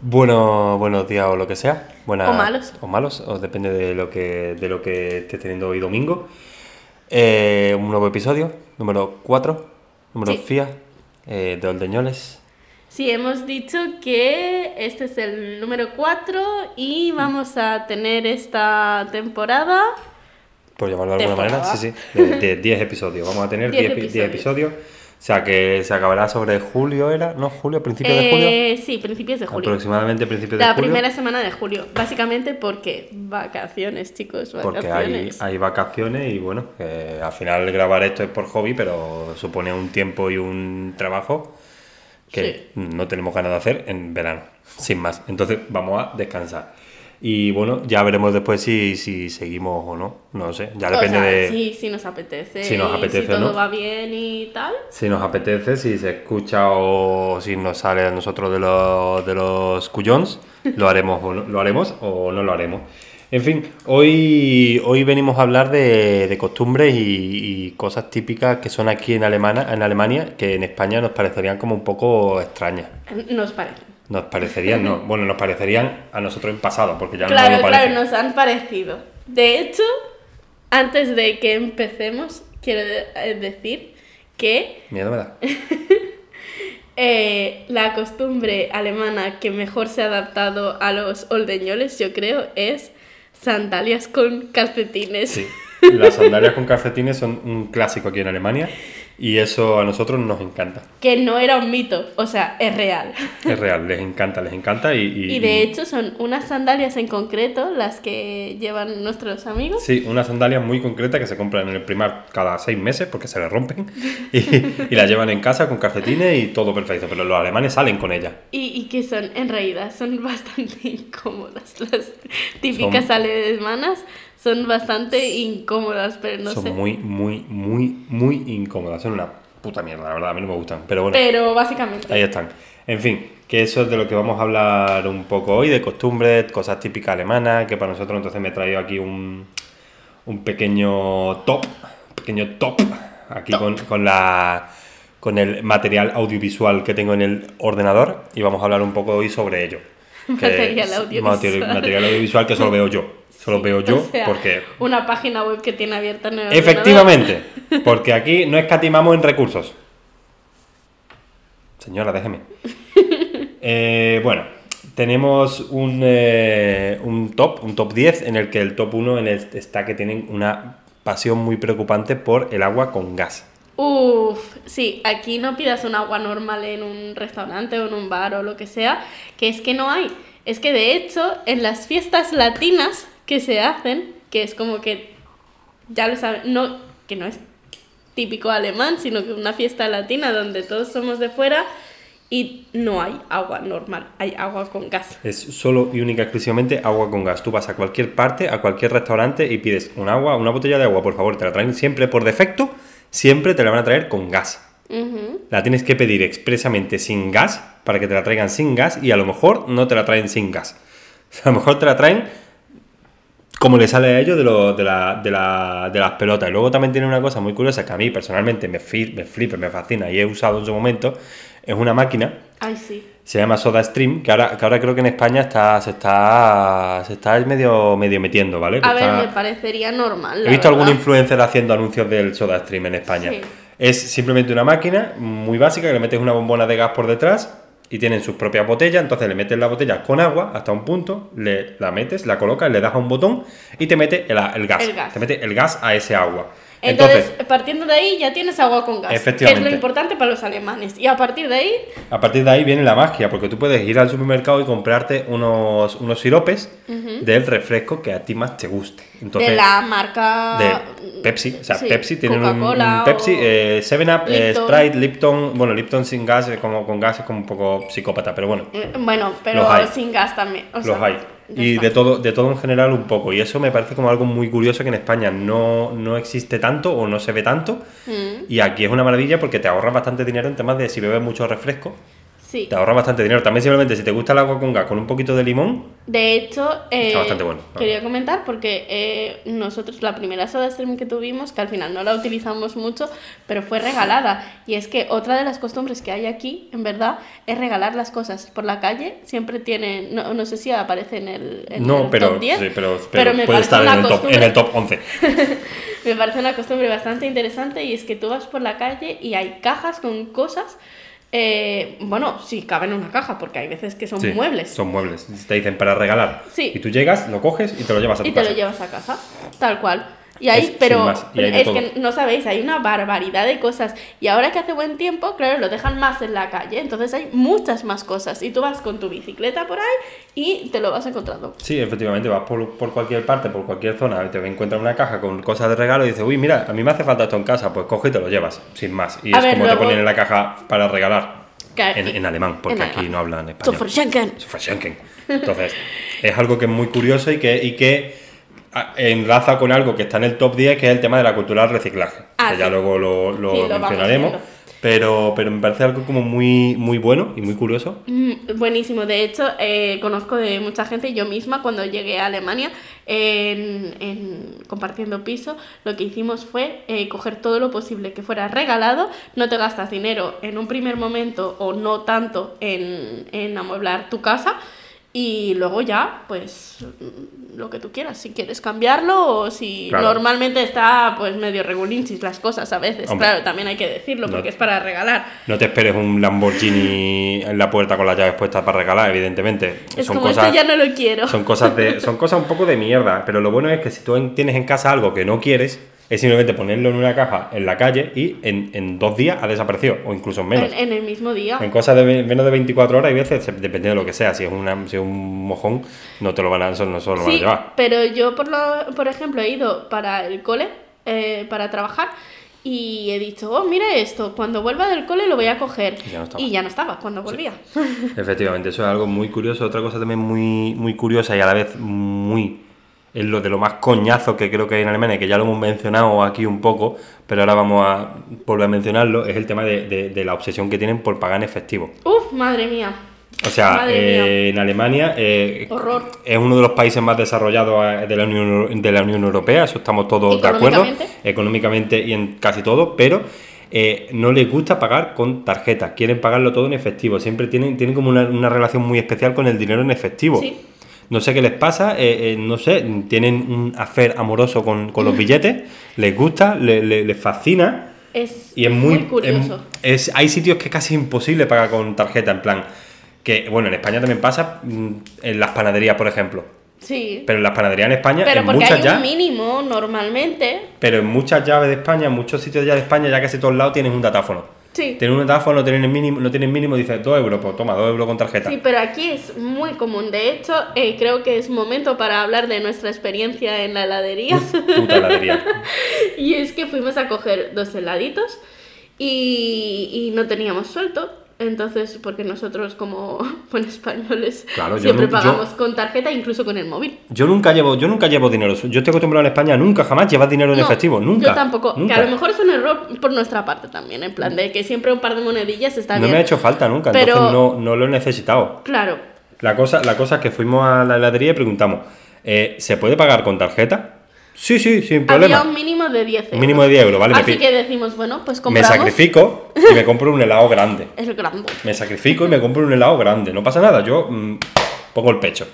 Bueno, buenos días o lo que sea. Buenas, O malos. O malos, o depende de lo que, de lo que estés teniendo hoy domingo. Eh, un nuevo episodio, número 4, número Sí. FIA, eh, de Oldeñoles. Sí, hemos dicho que este es el número 4 y vamos a tener esta temporada. Por llamarlo de alguna Temporada. manera, sí, sí, de de 10 episodios. Vamos a tener 10 10 epi- 10 episodios. O sea que se acabará sobre julio, ¿era? ¿No? ¿Julio? ¿Principios de julio? Eh, sí, principios de julio. Aproximadamente principios de La julio. primera semana de julio. Básicamente porque vacaciones, chicos, Porque hay, vacaciones. hay vacaciones y bueno, al final grabar esto es por hobby, pero supone un tiempo y un trabajo que no tenemos ganas de hacer en verano, sin más. Entonces vamos a descansar. Y bueno, ya veremos después si, si seguimos o no, no sé, ya O depende sea, de sí, si nos apetece. si nos y apetece si todo no. va bien y tal. si nos apetece, si se escucha o si nos sale a nosotros de los, de los cuyons, lo haremos o no, lo haremos o no lo haremos. En fin, hoy, hoy venimos a hablar de, de costumbres y, y cosas típicas que son aquí en, Alemana, en Alemania, que en España nos parecerían como un poco extrañas. Nos parece. Nos parecerían, no, bueno, nos parecerían a nosotros en pasado, porque ya no Claro, nos claro, parece. nos han parecido. De hecho, antes de que empecemos, quiero eh, decir que Miedo me da. eh, la costumbre alemana que mejor se ha adaptado a los oldeñoles, yo creo, es sandalias con calcetines. Sí. Las sandalias con calcetines son un clásico aquí en Alemania y eso a nosotros nos encanta. Que no era un mito, o sea, es real. Es real, les encanta, les encanta y... y- Y de hecho son unas sandalias en concreto las que llevan nuestros amigos. Sí, unas sandalias muy concretas que se compran en el primar cada seis meses porque se les rompen y, y las llevan en casa con calcetines y todo perfecto, pero los alemanes salen con ellas. Y, y que son, en realidad, son bastante incómodas. Las típicas Son- alemanas son bastante incómodas, pero no Son sé. muy, muy, muy, muy incómodas. Son una puta mierda, la verdad, a mí no me gustan. Pero bueno, Pero básicamente. ahí están. En fin, que eso es de lo que vamos a hablar un poco hoy, de costumbres, cosas típicas alemanas, que para nosotros entonces me he traído aquí un, un pequeño top, pequeño top, aquí Top. Con, con la con el material audiovisual que tengo en el ordenador y vamos a hablar un poco hoy sobre ello. Material audiovisual. materi- material audiovisual que solo veo yo. Solo veo yo O sea, porque Una página web que tiene abierta en el Efectivamente, porque aquí no escatimamos en recursos. Señora, déjeme. Eh, bueno, tenemos un, eh, un top, un top 10, en el que el top 1 en el- está que tienen una pasión muy preocupante por el agua con gas. Uf, sí, aquí no pidas un agua normal en un restaurante o en un bar o lo que sea, que es que no hay. Es que de hecho, en las fiestas latinas que se hacen, que es como que, ya lo saben, no, que no es típico alemán, sino que una fiesta latina donde todos somos de fuera y no hay agua normal, hay agua con gas. Es solo y única exclusivamente agua con gas. Tú vas a cualquier parte, a cualquier restaurante y pides un agua, una botella de agua, por favor, te la traen siempre por defecto, siempre te la van a traer con gas. La tienes que pedir expresamente sin gas para que te la traigan sin gas y a lo mejor no te la traen sin gas. A lo mejor te la traen como le sale a ellos de, lo- de, la- de la- de las pelotas. Y luego también tiene una cosa muy curiosa que a mí personalmente me, flipa, me fascina y he usado en su momento. Es una máquina, Ay, sí. se llama Soda Stream, que ahora, que ahora creo que en España está, se, está, se está medio, medio metiendo, ¿vale? A ver, me parecería normal. He visto algún influencer haciendo anuncios del Soda Stream en España. Sí. Es simplemente una máquina muy básica que le metes una bombona de gas por detrás y tienen sus propias botellas. Entonces le metes la botella con agua hasta un punto, le, la metes, la colocas, le das a un botón y te mete el, el gas. El gas. Te mete el gas a ese agua. Entonces, partiendo de ahí ya tienes agua con gas, que es lo importante para los alemanes. Y a partir de ahí, A partir de ahí viene la magia, porque tú puedes ir al supermercado y comprarte unos, unos siropes del refresco que a ti más te guste. Entonces, de la marca de Pepsi, o sea, sí, Pepsi tiene un, Pepsi, o- eh, 7up, eh, Lipton. Sprite, Lipton, bueno, Lipton sin gas, eh, como con gas es como un poco psicópata, pero bueno, Eh, Bueno, pero sin gas también. o los hay. Y de todo, de todo en general un poco. Y eso me parece como algo muy curioso que en España no, no existe tanto o no se ve tanto. Mm, Y aquí es una maravilla porque te ahorras bastante dinero en temas de si bebes mucho refresco, Sí. Te ahorra bastante dinero. También simplemente si te gusta el agua con gas con un poquito de limón, De hecho, eh, bastante bueno. quería comentar porque eh, nosotros la primera soda stream que tuvimos, que al final no la utilizamos mucho, pero fue regalada. Y es que otra de las costumbres que hay aquí, en verdad, es regalar las cosas. Por la calle siempre tienen, no, no sé si aparece en el, en no, el pero, top 10, sí, pero, pero me puede estar en el, top, en el top 11. me parece una costumbre bastante interesante y es que tú vas por la calle y hay cajas con cosas, eh, bueno, sí, caben en una caja porque hay veces que son Sí, muebles. Son muebles. Te dicen para regalar. Sí. Y tú llegas, lo coges y te lo llevas a tu y te casa. lo llevas a casa, tal cual. Y ahí, Es- pero más, y hay es todo. que no sabéis, hay una barbaridad de cosas. Y ahora que hace buen tiempo, claro, lo dejan más en la calle, entonces hay muchas más cosas. Y tú vas con tu bicicleta por ahí y te lo vas encontrando. Sí, efectivamente, vas por, por cualquier parte, por cualquier zona, y te encuentras una caja con cosas de regalo y dices, uy, mira, a mí me hace falta esto en casa, pues coge y te lo llevas, sin más. Y A es ver, como luego- te ponen en la caja para regalar. En, en alemán, porque en aquí alemán. no hablan español. Entonces, es algo que es muy curioso y que, y que enlaza con algo que está en el top 10, que es el tema de la cultura del reciclaje. Ah, que ya luego lo, lo Sí, mencionaremos. Pero, pero me parece algo como muy, muy bueno y muy curioso. Mm, Buenísimo, de hecho eh, conozco de mucha gente, yo misma cuando llegué a Alemania en, en compartiendo piso, lo que hicimos fue eh, coger todo lo posible que fuera regalado, no te gastas dinero en un primer momento o no tanto en, en amueblar tu casa y luego ya pues lo que tú quieras, si quieres cambiarlo o si Claro. normalmente está pues medio regulinchis las cosas a veces, Hombre. claro, también hay que decirlo No. porque es para regalar. No te esperes un Lamborghini en la puerta con las llaves puestas para regalar, evidentemente. Es son como cosas, esto ya no lo quiero. son cosas de, son cosas un poco de mierda. Pero lo bueno es que si tú en- tienes en casa algo que no quieres, es simplemente ponerlo en una caja en la calle y en, en dos días ha desaparecido, o incluso en menos. En, en el mismo día. En cosas de menos de 24 horas, hay veces, dependiendo de lo que sea, si es, una, si es un mojón, no te lo van a, no se lo van a Sí, llevar. pero yo por, lo, por ejemplo he ido para el cole, eh, para trabajar, y he dicho, oh, mira esto, cuando vuelva del cole lo voy a coger. Y ya no estaba. Y ya no estaba cuando volvía. Efectivamente, eso es algo muy curioso. Otra cosa también muy, muy curiosa y a la vez muy. Es lo de lo más coñazo que creo que hay en Alemania, que ya lo hemos mencionado aquí un poco, pero ahora vamos a volver a mencionarlo, es el tema de, de- de la obsesión que tienen por pagar en efectivo. Uf, madre mía. O sea, eh, en Alemania eh, Horror. es uno de los países más desarrollados eh, de la, Unión, de la Unión Europea, eso estamos todos de acuerdo, Económicamente. económicamente y en casi todo, pero eh, no les gusta pagar con tarjetas, quieren pagarlo todo en efectivo, siempre tienen, tienen como una, una relación muy especial con el dinero en efectivo. Sí. No sé qué les pasa, eh, eh, no sé, tienen un afer amoroso con, con los billetes, les gusta, le- le- les fascina. Es, Y es muy, curioso. es- es- hay sitios que es casi imposible pagar con tarjeta, en plan. Que, bueno, en España también pasa, mm, en las panaderías, por ejemplo. sí. Pero en las panaderías en España, Pero en porque muchas hay ya. un mínimo normalmente. Pero en muchas llaves de España, en muchos sitios ya de España, ya casi todos lados tienen un datáfono. Sí. Tienen un datáfono, tienen el mínimo, no tienen mínimo, dices 2 euros, pues toma, 2 euros con tarjeta. Sí, pero aquí es muy común. De hecho, eh, creo que es momento para hablar de nuestra experiencia en la heladería. Puta heladería. y es que fuimos a coger dos heladitos y, y no teníamos suelto. Entonces, porque nosotros como buen españoles Claro, siempre no- yo- pagamos con tarjeta, incluso con el móvil. Yo nunca llevo, yo nunca llevo dinero. Yo estoy acostumbrado en España nunca jamás llevar dinero en No, efectivo, nunca. Yo tampoco. nunca. Que a lo mejor es un error por nuestra parte también, en plan de que siempre un par de monedillas está no bien. me ha hecho falta nunca, Pero- entonces no, no lo he necesitado. Claro. La cosa, la cosa es que fuimos a la heladería y preguntamos, eh, ¿se puede pagar con tarjeta? Sí, sí, sin problema. Había un mínimo de 10 euros. Un mínimo de 10 euros, vale, me Así pi- que decimos, bueno, pues Me compramos sacrifico y me compro un helado grande. el grande. Me sacrifico y me compro un helado grande. No pasa nada, yo mm, pongo el pecho.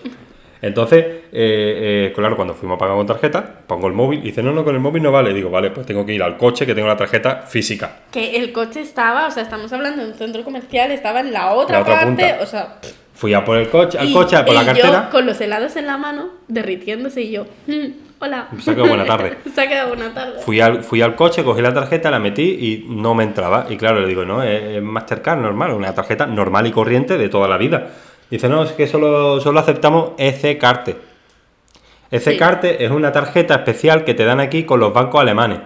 Entonces, eh, eh, claro, cuando fuimos a pagar con tarjeta, pongo el móvil y dice, no, no, con el móvil no vale. Digo, vale, pues tengo que ir al coche que tengo la tarjeta física. Que el coche estaba, o sea, estamos hablando de un centro comercial, estaba en la otra, La otra parte, punta. o sea... Fui a por el coche, al y- coche, a por la cartera. yo con los helados en la mano, derritiéndose y yo, "Mm, hola. Se ha quedado buena tarde. Se ha quedado buena tarde. Fui al, fui al coche, cogí la tarjeta, la metí y no me entraba. Y claro, le digo, no, es, Mastercard normal, una tarjeta normal y corriente de toda la vida. Dice, no, es que solo, solo aceptamos EC Carte. EC Sí. Carte es una tarjeta especial que te dan aquí con los bancos alemanes.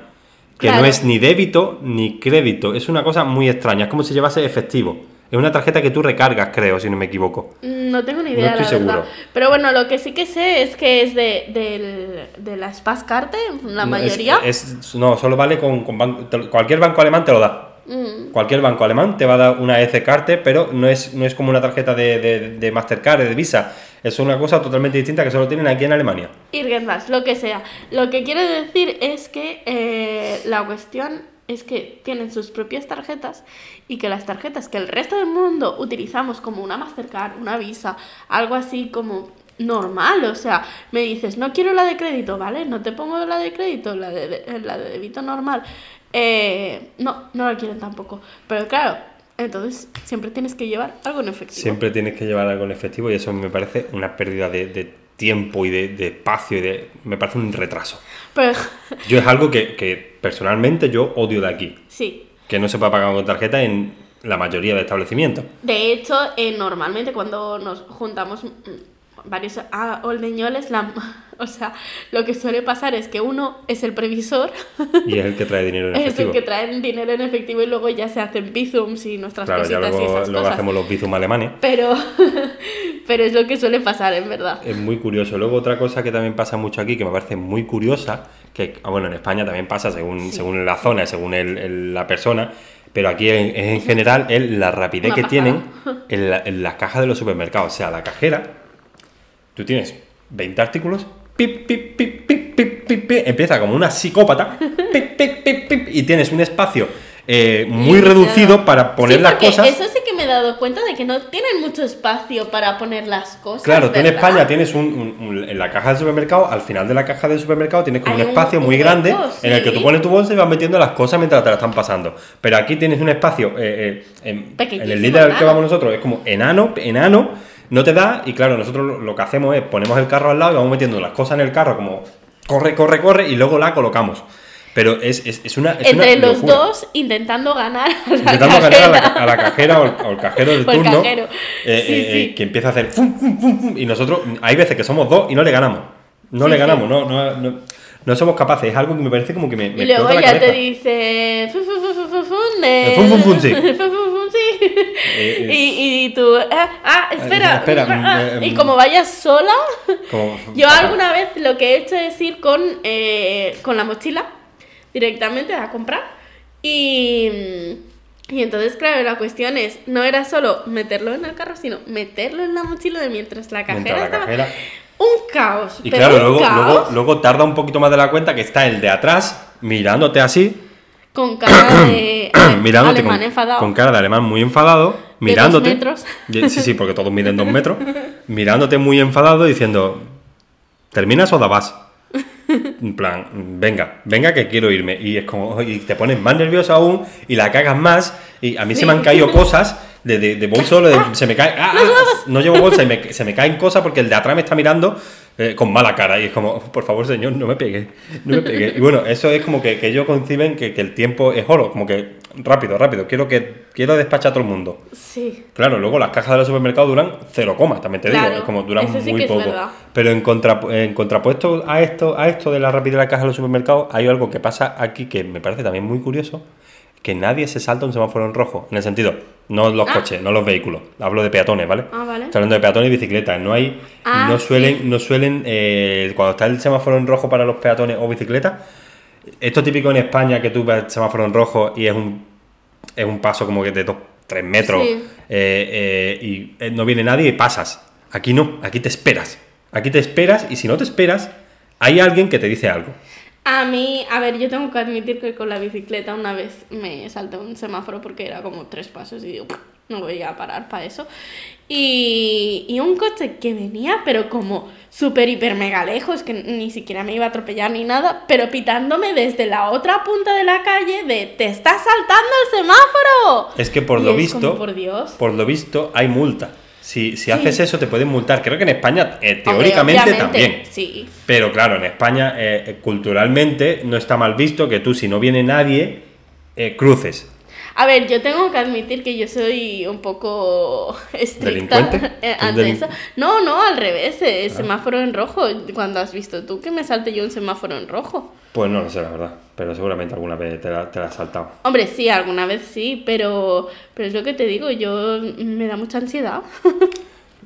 Que no es ni débito ni crédito. Es una cosa muy extraña. Es como si llevase efectivo. Es una tarjeta que tú recargas, creo, si no me equivoco. No tengo ni idea, estoy la seguro. Pero bueno, lo que sí que sé es que es de, del- de la la No, es- mayoría. Es, no, solo vale con, con ban- te- cualquier banco alemán te lo da. Mm, Cualquier banco alemán te va a dar una EC-Carte, pero no es, no es como una tarjeta de, de, de Mastercard, de Visa. Es una cosa totalmente distinta que solo tienen aquí en Alemania. Irgendwas, lo que sea. Lo que quiero decir es que eh, la cuestión es que tienen sus propias tarjetas y que las tarjetas que el resto del mundo utilizamos como una Mastercard, una Visa, algo así como normal, o sea, me dices, no quiero la de crédito, ¿vale? No te pongo la de crédito, la de, de- la de débito normal. Eh, no, no la quieren tampoco. Pero claro, entonces siempre tienes que llevar algo en efectivo. Siempre tienes que llevar algo en efectivo y eso me parece una pérdida de, de tiempo y de, de espacio y de... me parece un retraso. Pero Yo es algo que, que personalmente yo odio de aquí. sí, Que no se pueda pagar con tarjeta en la mayoría de establecimientos. De hecho, eh, normalmente cuando nos juntamos mm, varios a- oldeñoles, la, o sea, lo que suele pasar es que uno es el previsor, Y es el que trae dinero en es el efectivo. que trae dinero en efectivo y luego ya se hacen bizums y nuestras Claro, ya cositas y luego, esas luego cosas. hacemos los bizum alemanes. Pero, pero es lo que suele pasar, en verdad. Es muy curioso. Luego otra cosa que también pasa mucho aquí, que me parece muy curiosa, que ah, bueno, en España también pasa según, Sí. según la zona, según el- el- la persona, pero aquí en, en general es la rapidez Una que pasada. tienen en, la- en las cajas de los supermercados. O sea, la cajera, tú tienes 20 artículos, pip, pip, pip, pip, pip, pip, pip, empieza como una psicópata, pip, pip, pip, pip, y tienes un espacio eh, muy reducido para poner Sí, las cosas. Eso sí que me he dado cuenta de que no tienen mucho espacio para poner las cosas. Claro, tú en. España tienes un, un- un- en la caja del supermercado, al final de la caja del supermercado tienes como Hay un espacio muy grande en el que tú pones tu bolsa y vas metiendo las cosas mientras te las están pasando. Pero aquí tienes un espacio, eh, eh, en, en el líder al que vamos nosotros, es como enano, enano, no te da y claro, nosotros lo, que hacemos es ponemos el carro al lado y vamos metiendo las cosas en el carro como corre, corre, corre y luego la colocamos. Pero es, es, es una... es Entre una los locura. dos intentando ganar a la Intentando ganar a la, cajera. a la cajera o el, o el cajero del O turno. cajero. eh, Sí, eh, sí. que empieza a hacer fum, fum, fum, y nosotros, hay veces que somos dos y no le ganamos. No Sí, le ganamos, no, no, no, no somos capaces. Es algo que me parece como que me, me Y luego explota la ya te dice. Fun, fun, fun, sí. Y, y tú. Ah, ah, espera. espera, ah, mm, y mm. como vayas sola. Como- Yo alguna vez lo que he hecho es ir con, eh, con la mochila directamente a comprar. Y, y entonces, claro, la cuestión es, no era solo meterlo en el carro, sino meterlo en la mochila de mientras la cajera Mientras la estaba... cajera- Un caos. Y pero claro, un luego, caos luego, luego tarda un poquito más de la cuenta que está el de atrás mirándote así, con cara de mirándote alemán con, enfadado. con cara de alemán muy enfadado, mirándote. metros. Y- Sí, sí, porque todos miden dos metros. mirándote muy enfadado diciendo, ¿terminas o da vas? En plan, venga, venga que quiero irme. Y es como, y te pones más nervioso aún y la cagas más. Y a mí se me han caído cosas de, de, de solo, de- se me cae, ah, ah, no llevo bolsa y me- se me caen cosas porque el de atrás me está mirando eh, con mala cara. Y es como, por favor, señor, no me pegue, no me pegue. Y bueno, eso es como que, que ellos conciben que, que el tiempo es oro, como que rápido, rápido, quiero que quiero despachar a todo el mundo. Sí. Claro, luego las cajas de los supermercados duran cero coma, también te digo, es como duran sí muy poco. Pero en, contra, en contrapuesto a esto, a esto de la rapidez de la caja de los supermercados, hay algo que pasa aquí que me parece también muy curioso, que nadie se salta un semáforo en rojo, en el sentido, no los Ah. coches, no los vehículos, hablo de peatones, ¿vale? Ah, vale. Estoy hablando de peatones y bicicletas, no hay, Ah, no suelen, sí. no suelen, eh, cuando está el semáforo en rojo para los peatones o bicicletas, esto típico en España que tú ves el semáforo en rojo y es un, es un paso como que de 2, 3 metros Sí. eh, eh, y no viene nadie y pasas. Aquí no, aquí te esperas. Aquí te esperas y si no te esperas, hay alguien que te dice algo. A mí, a ver, yo tengo que admitir que con la bicicleta una vez me salté un semáforo porque era como tres pasos y digo, no voy a parar para eso. Y, y un coche que venía, pero como súper, hiper, mega lejos, que ni siquiera me iba a atropellar ni nada, pero pitándome desde la otra punta de la calle de, te estás saltando el semáforo. Es que por Y lo visto, como, por Dios. por lo visto hay multa. Si, si Sí. haces eso te pueden multar. Creo que en España eh, teóricamente también. Sí. Pero claro, en España eh, culturalmente no está mal visto que tú si no viene nadie eh, cruces. A ver, yo tengo que admitir que yo soy un poco estricta ¿Delincuente? eh, ¿Un ante delin- eso. No, no, al revés, eh, semáforo en rojo. Cuando has visto tú que me salte yo un semáforo en rojo? Pues no lo sé, la verdad. Pero seguramente alguna vez te la, te la has saltado. Hombre, sí, alguna vez sí, pero, pero es lo que te digo, yo me da mucha ansiedad.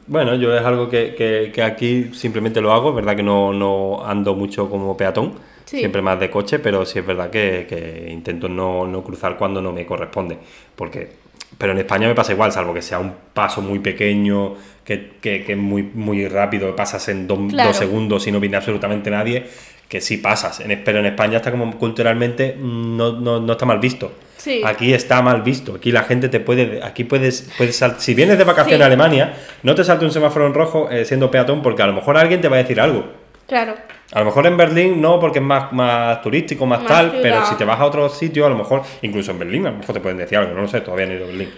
Bueno, yo es algo que, que- que aquí simplemente lo hago, es verdad que no, no ando mucho como peatón, Sí. siempre más de coche, pero sí es verdad que, que intento no, no cruzar cuando no me corresponde. Porque, pero en España me pasa igual, salvo que sea un paso muy pequeño, que, que, que es muy, muy rápido, pasas en do- Claro. dos segundos y no viene absolutamente nadie, que sí pasas. En, pero en España está como culturalmente no, no, no está mal visto. Sí. Aquí está mal visto. Aquí la gente te puede. Aquí puedes. puedes si vienes de vacaciones Sí. a Alemania, no te salte un semáforo en rojo eh, siendo peatón, porque a lo mejor alguien te va a decir algo. Claro. A lo mejor en Berlín no, porque es más, más turístico, más, Más tal, ciudad. pero si te vas a otro sitio, a lo mejor, incluso en Berlín, a lo mejor te pueden decir algo, no lo sé, todavía no he ido a Berlín.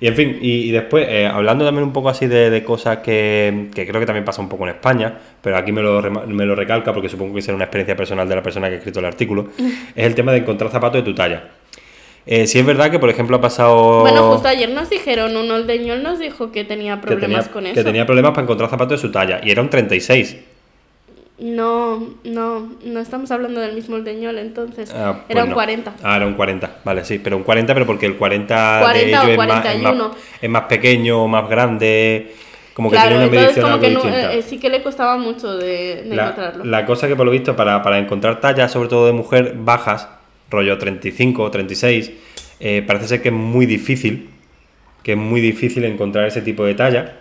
Y en fin, y, y después, eh, hablando también un poco así de, de cosas que, que creo que también pasa un poco en España, pero aquí me lo, me lo recalca porque supongo que será una experiencia personal de la persona que ha escrito el artículo, es el tema de encontrar zapatos de tu talla. Eh, si es verdad que, por ejemplo, ha pasado... Bueno, justo ayer nos dijeron, un oldeñol nos dijo que tenía que tenía, problemas con eso. que tenía problemas para encontrar zapatos de su talla, y era un 36. No, no, no estamos hablando del mismo oldeñol entonces. Ah, pues Era un no. 40. Ah, era un 40, vale, sí, pero un 40, pero porque el 40, 40 de ellos es más, es, más, 41. es más pequeño, más grande, como que claro, tiene una medición algo que no- distinta. eh, sí que le costaba mucho de, de la, encontrarlo. la cosa que por lo visto para, para encontrar tallas, sobre todo de mujer, bajas, rollo 35 o 36, eh, parece ser que es muy difícil, que es muy difícil encontrar ese tipo de talla,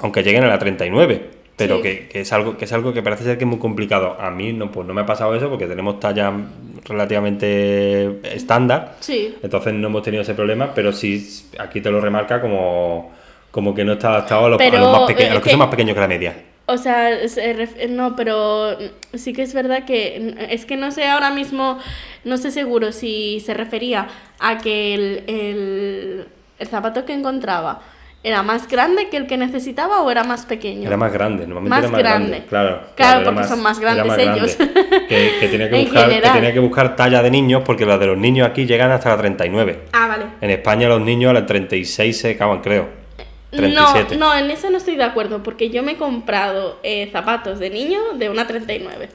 aunque lleguen a la 39. Pero Sí. que, que es algo que es algo que parece ser que es muy complicado. A mí no, pues no me ha pasado eso porque tenemos tallas relativamente estándar. Sí, Entonces no hemos tenido ese problema, pero sí aquí te lo remarca como, como que no está adaptado a los, a Pero, los más peque- a eh, los que que- son más pequeños que la media. o sea, se ref- no, pero sí que es verdad que es que no sé ahora mismo, no sé seguro si se refería a que el, el, el zapato que encontraba era más grande que el que necesitaba o era más pequeño. Era más grande, normalmente Más era más grande. grande. Claro, Claro, porque son más grandes ellos. grande. Que, que tenía que buscar, que tenía que buscar talla de niños porque las de los niños aquí llegan hasta la 39. Ah, vale. En España los niños a la 36 se acaban, creo. 37. No, no, en eso no estoy de acuerdo, porque yo me he comprado eh, zapatos de niño de una 39.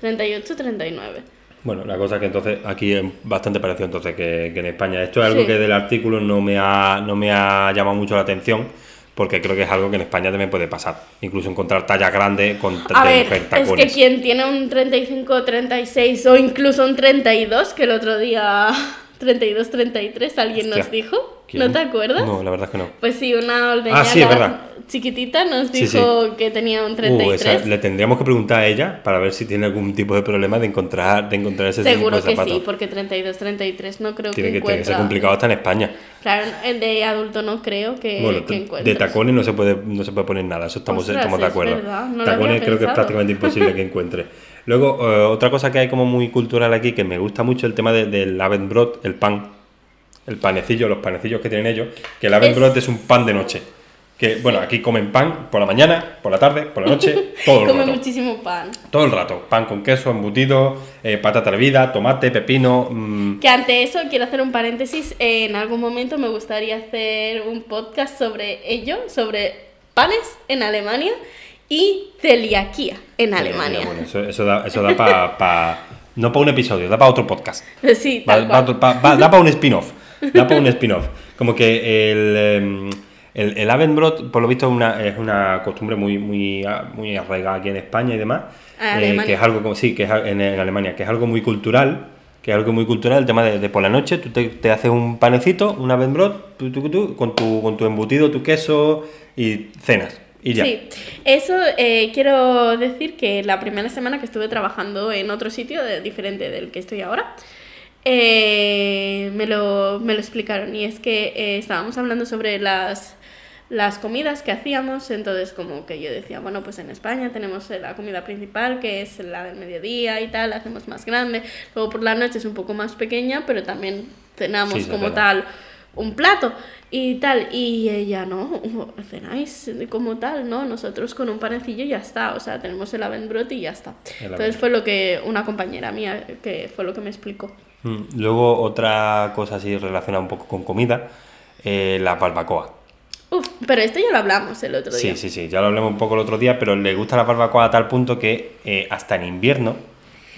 38, 39. Bueno, la cosa que entonces aquí es bastante parecido entonces que, que en España. Esto es algo Sí. que del artículo no me, ha, no me ha llamado mucho la atención porque creo que es algo que en España también puede pasar. Incluso encontrar tallas grandes con A de ver, mujer es que quien tiene un 35, 36 o incluso un 32, que el otro día 32, 33 alguien nos Hostia. dijo, ¿Quién? ¿no te acuerdas? No, la verdad es que no. Pues sí, una ordeñada Ah, sí, chiquitita nos Sí, dijo que tenía un Uh, 33. esa- le tendríamos que preguntar a ella para ver si tiene algún tipo de problema de encontrar, de encontrar ese Seguro tipo de que sí, porque 32, 33 no creo tiene, que que, tiene que ser complicado hasta en España. Claro, el de adulto no creo que, bueno, que de tacones no se puede no se puede poner nada, eso estamos, Ostras, estamos de es acuerdo. verdad, no lo tacones creo que es prácticamente imposible que encuentre. Luego, eh, otra cosa que hay como muy cultural aquí, que me gusta mucho, el tema de- del Abendbrot, el pan, el panecillo, los panecillos que tienen ellos, que el Abendbrot es, un pan de noche. Que, bueno, aquí comen pan por la mañana, por la tarde, por la noche, todo el Come rato. muchísimo pan. Todo el rato. Pan con queso, embutido, eh, patata hervida, tomate, pepino. mm, Que ante eso quiero hacer un paréntesis. en algún momento me gustaría hacer un podcast sobre ello, sobre panes en Alemania y celiaquía en Alemania. Bueno, eso, eso da, eso da para. no para un episodio, da para otro podcast. Sí, Va- tal va- cual. va- va- da para un spin-off. Da para un spin-off. Como que el, em, el, el Abendbrot, por lo visto, es una, es una costumbre muy, muy, a- muy arraigada aquí en España y demás. Ah, eh, que es algo como, sí, que es en, en Alemania, que es algo muy cultural. Que es algo muy cultural, el tema de, de por la noche, tú te, te haces un panecito, un Abendbrot, tú, tú, tú, con, tu, con tu embutido, tu queso y cenas. Y ya. Sí, eso eh, quiero decir que la primera semana que estuve trabajando en otro sitio de- diferente del que estoy ahora, eh, me, lo, me lo explicaron y es que eh, estábamos hablando sobre las, las comidas que hacíamos, entonces como que yo decía, bueno, pues en España tenemos eh, la comida principal que es la del mediodía y tal, la hacemos más grande, luego por la noche es un poco más pequeña, pero también cenamos Sí, como tal un plato y tal. Y ella, no, cenáis como tal, ¿no? Nosotros con un panecillo ya está. O sea, tenemos el Abendbrot y ya está. El Entonces fue lo que una compañera mía, que fue lo que me explicó. Mm, Luego, otra cosa así relacionada un poco con comida, eh, la barbacoa. Uf, pero esto ya lo hablamos el otro día. Sí, sí, sí, ya lo hablamos un poco el otro día, pero le gusta la barbacoa a tal punto que eh, hasta en invierno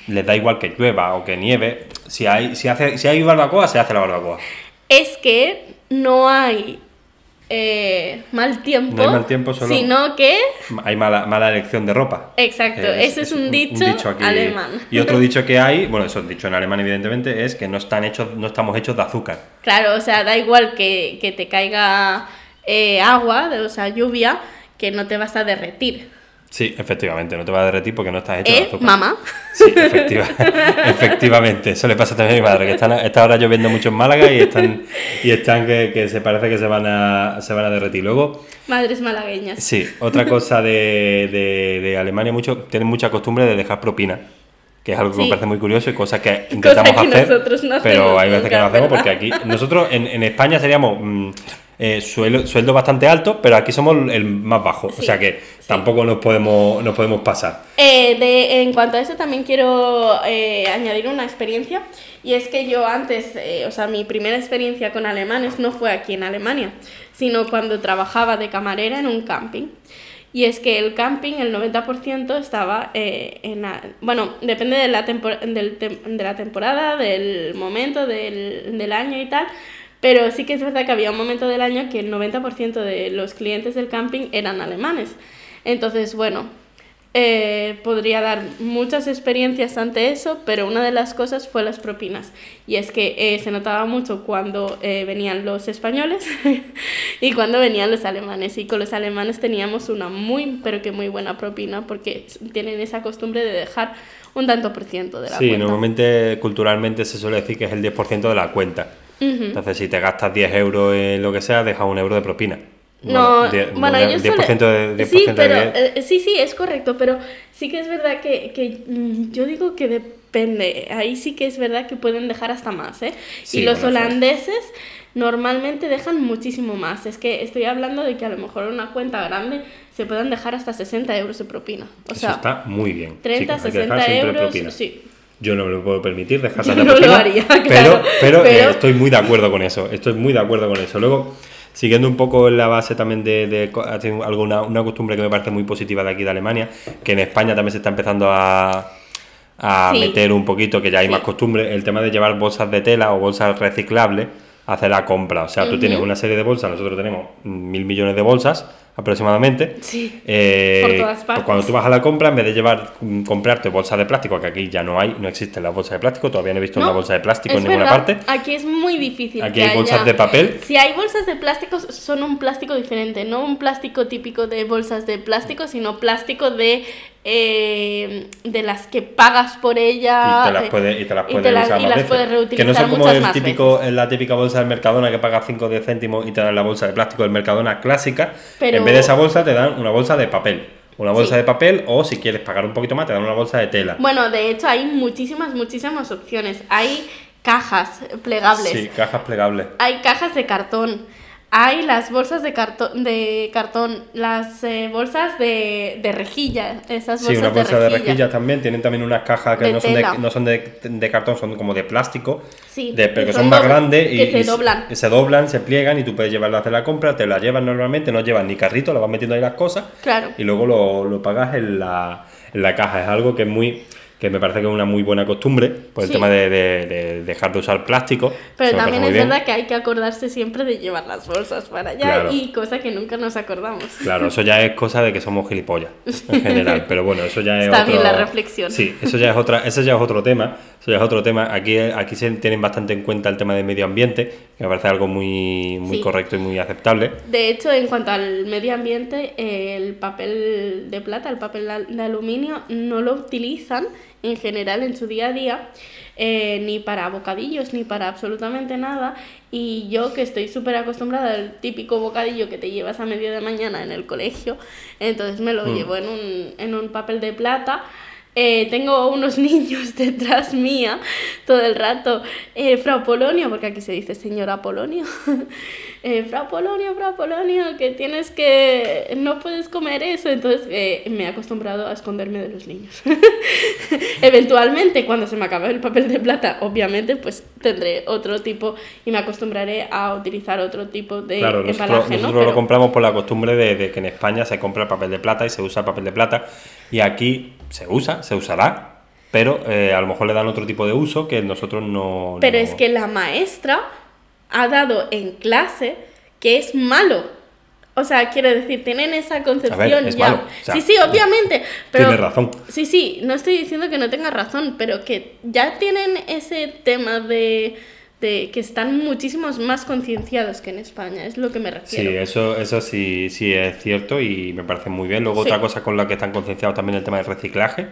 les da igual que llueva o que nieve. Si hay, si hace, si hay barbacoa, se hace la barbacoa. Es que no hay eh, mal tiempo, No hay mal tiempo, solo- sino que Hay mala, mala elección de ropa. Exacto, Eh, ese es un dicho aquí. alemán. Y otro dicho que hay, bueno, eso es dicho en alemán evidentemente, es que no están hechos, no estamos hechos de azúcar. Claro, o sea, da igual que, que te caiga eh, agua, o sea, lluvia, que no te vas a derretir. Sí, efectivamente, no te va a derretir porque no estás hecho de ¿Eh, azúcar. mamá? Sí, efectiva- efectivamente. Eso le pasa también a mi madre, que están, está ahora lloviendo mucho en Málaga y están, y están que, que se parece que se van a, se van a derretir. Luego, Madres malagueñas. sí, otra cosa de, de, de Alemania, mucho, tienen mucha costumbre de dejar propina. Que es algo que me parece muy curioso y cosa que intentamos que hacer, nosotros no pero hay veces que no hacemos ¿verdad? porque aquí nosotros en, en España seríamos mm, eh, sueldo, sueldo bastante alto, pero aquí somos el más bajo, o Sí, sea que sí. tampoco nos podemos, nos podemos pasar. Eh, de, en cuanto a eso también quiero eh, añadir una experiencia y es que yo antes, eh, o sea, mi primera experiencia con alemanes no fue aquí en Alemania, sino cuando trabajaba de camarera en un camping. Y es que el camping, el 90% estaba eh, en... la- bueno, depende de la, tempor- del de la temporada, del momento, del, del año y tal, pero sí que es verdad que había un momento del año que el 90% de los clientes del camping eran alemanes. Entonces, bueno, eh, podría dar muchas experiencias ante eso, pero una de las cosas fue las propinas. Y es que eh, se notaba mucho cuando eh, venían los españoles y cuando venían los alemanes. Y con los alemanes teníamos una muy, pero que muy buena propina porque tienen esa costumbre de dejar un tanto por ciento de la Sí, cuenta. normalmente culturalmente se suele decir que es el 10% de la cuenta. Entonces, si te gastas 10 euros en lo que sea, deja un euro de propina. No, bueno, nueve- ellos 10% suelen- de 10% sí, de pero 10. eh, sí, sí, es correcto, pero sí que es verdad que, que, mm, yo digo que depende. Ahí sí que es verdad que pueden dejar hasta más, ¿eh? Sí, y los holandeses normalmente dejan muchísimo más. Es que estoy hablando de que a lo mejor en una cuenta grande se puedan dejar hasta 60 euros de propina. O Eso sea, está muy bien. 30, Chicos, hay que dejar 60 siempre euros, sí. Yo no me lo puedo permitir dejar Yo no lo haría, pero, claro, pero, eh, pero- estoy muy de acuerdo con eso. Estoy muy de acuerdo con eso. Luego, siguiendo un poco en la base también de, de tenido alguna una costumbre que me parece muy positiva de aquí de Alemania, que en España también se está empezando a, a Sí. meter un poquito, que ya hay Sí. más costumbre, el tema de llevar bolsas de tela o bolsas reciclables hacer la compra. O sea, tú tienes una serie de bolsas, nosotros tenemos mil millones de bolsas aproximadamente. Sí. Eh, Por todas pues partes. cuando tú vas a la compra, en vez de llevar mm, comprarte bolsas de plástico, que aquí ya no hay, no existen las bolsas de plástico, todavía no he visto No, una bolsa de plástico en ninguna verdad, parte. Aquí es muy difícil. Aquí que hay bolsas de papel. Si hay bolsas de plástico, son un plástico diferente, no un plástico típico de bolsas de plástico, sino plástico de, eh, de las que pagas por ella. Y te las eh, puedes, y te las y puedes te las- usar y las veces. puedes reutilizar Que no son como el típico, la típica bolsa del Mercadona que pagas 5 o 10 céntimos y te dan la bolsa de plástico del Mercadona clásica. Pero- En vez de esa bolsa te dan una bolsa de papel. Una bolsa Sí. de papel o si quieres pagar un poquito más te dan una bolsa de tela. Bueno, de hecho hay muchísimas, muchísimas opciones. Hay cajas plegables, Sí, cajas plegables. hay cajas de cartón, hay las bolsas de cartón, de cartón las eh, bolsas de, de rejilla, esas Sí, bolsas una bolsa de rejilla. rejilla también. Tienen también unas cajas que De no son, de, no son de, de cartón, son como de plástico. Sí, de- pero que que son son más grandes y, se y doblan. se doblan, se pliegan y tú puedes llevarlas hacer la compra, te las llevas normalmente, no llevas ni carrito, lo vas metiendo ahí las cosas Claro. y luego lo, lo pagas en la, en la caja. Es algo que es muy que me parece que es una muy buena costumbre por el tema de, de- de dejar de usar plástico. Pero también es verdad que hay que acordarse siempre de llevar las bolsas para allá Claro. y cosa que nunca nos acordamos. Claro, eso ya es cosa de que somos gilipollas en general, pero bueno, eso ya es Está otro... bien la reflexión. Sí, eso ya es otra, eso ya es otro tema, eso ya es otro tema. Aquí, aquí se tienen bastante en cuenta el tema del medio ambiente, que me parece algo muy, muy Sí. correcto y muy aceptable. De hecho, en cuanto al medio ambiente, el papel de plata, el papel de aluminio, no lo utilizan en general en su día a día, eh, ni para bocadillos, ni para absolutamente nada. Y yo que estoy súper acostumbrada al típico bocadillo que te llevas a medio de mañana en el colegio, entonces me lo Mm. llevo en un, en un papel de plata. Eh, tengo unos niños detrás mía todo el rato. Eh, Frau Polonio, porque aquí se dice señora Polonio. eh, Frau Polonio, Frau Polonio, que tienes que. No puedes comer eso. Entonces eh, me he acostumbrado a esconderme de los niños. Eventualmente, cuando se me acabe el papel de plata, obviamente, pues tendré otro tipo y me acostumbraré a utilizar otro tipo de Claro, nosotros, ¿no? nosotros lo Pero- compramos por la costumbre de, de que en España se compra el papel de plata y se usa el papel de plata, y aquí se usa, se usará, pero eh, a lo mejor le dan otro tipo de uso que nosotros no... Pero no- es que la maestra ha dado en clase que es malo O sea, quiero decir, tienen esa concepción A ver, es ya. malo, o sea, sí, sí, obviamente. Pero, Tienes razón. Sí, sí, no estoy diciendo que no tenga razón, pero que ya tienen ese tema de, de que están muchísimos más concienciados que en España, es lo que me Sí, refiero. eso, eso sí, sí es cierto y me parece muy bien. Luego Sí. otra cosa con la que están concienciados también el tema del reciclaje.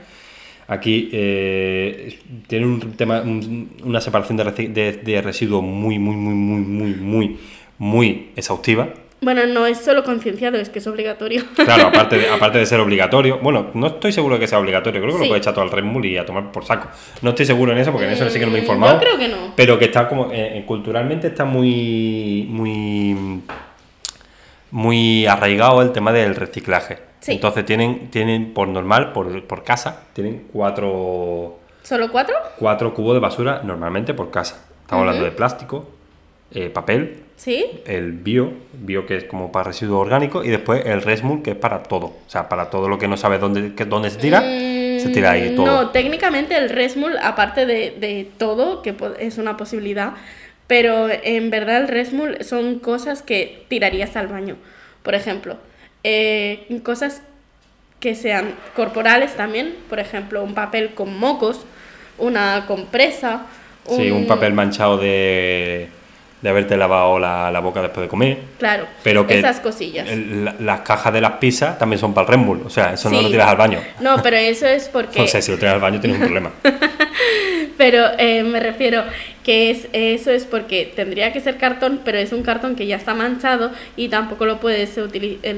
Aquí eh, tiene un tema, un- una separación de, de, de residuos muy, muy, muy, muy, muy, muy, muy exhaustiva. Bueno, no es solo concienciado, es que es obligatorio. Claro, aparte de, aparte de ser obligatorio. Bueno, no estoy seguro de que sea obligatorio. Creo que Sí. lo puede echar todo al Red Bull y a tomar por saco. No estoy seguro en eso porque en eso sí que no me he informado. Mm, Yo creo que no. Pero que está como. eh, eh, culturalmente está muy. Muy. Muy arraigado el tema del reciclaje. Sí. Entonces tienen, tienen por normal, por, por casa, tienen cuatro, ¿Solo cuatro? cuatro cubos de basura normalmente por casa. Estamos hablando de plástico, eh, papel, ¿Sí? el bio, bio que es como para residuos orgánicos, y después el resmul que es para todo. O sea, para todo lo que no sabes dónde, dónde se tira, se tira ahí Mm, todo. No, técnicamente el Resmul, aparte de, de todo, que es una posibilidad, pero en verdad el Resmul son cosas que tirarías al baño. Por ejemplo, eh, cosas que sean corporales también, por ejemplo, un papel con mocos, una compresa. Sí, un papel manchado de, de haberte lavado la, la boca después de comer. Claro, Pero que esas cosillas. el- la- las cajas de las pizzas también son para el Red Bull. O sea, eso no lo tiras al baño. No, pero eso es porque... O sea, si lo tiras al baño tienes un problema. Pero eh, me refiero que es eso es porque tendría que ser cartón, pero es un cartón que ya está manchado y tampoco lo puedes utilizar,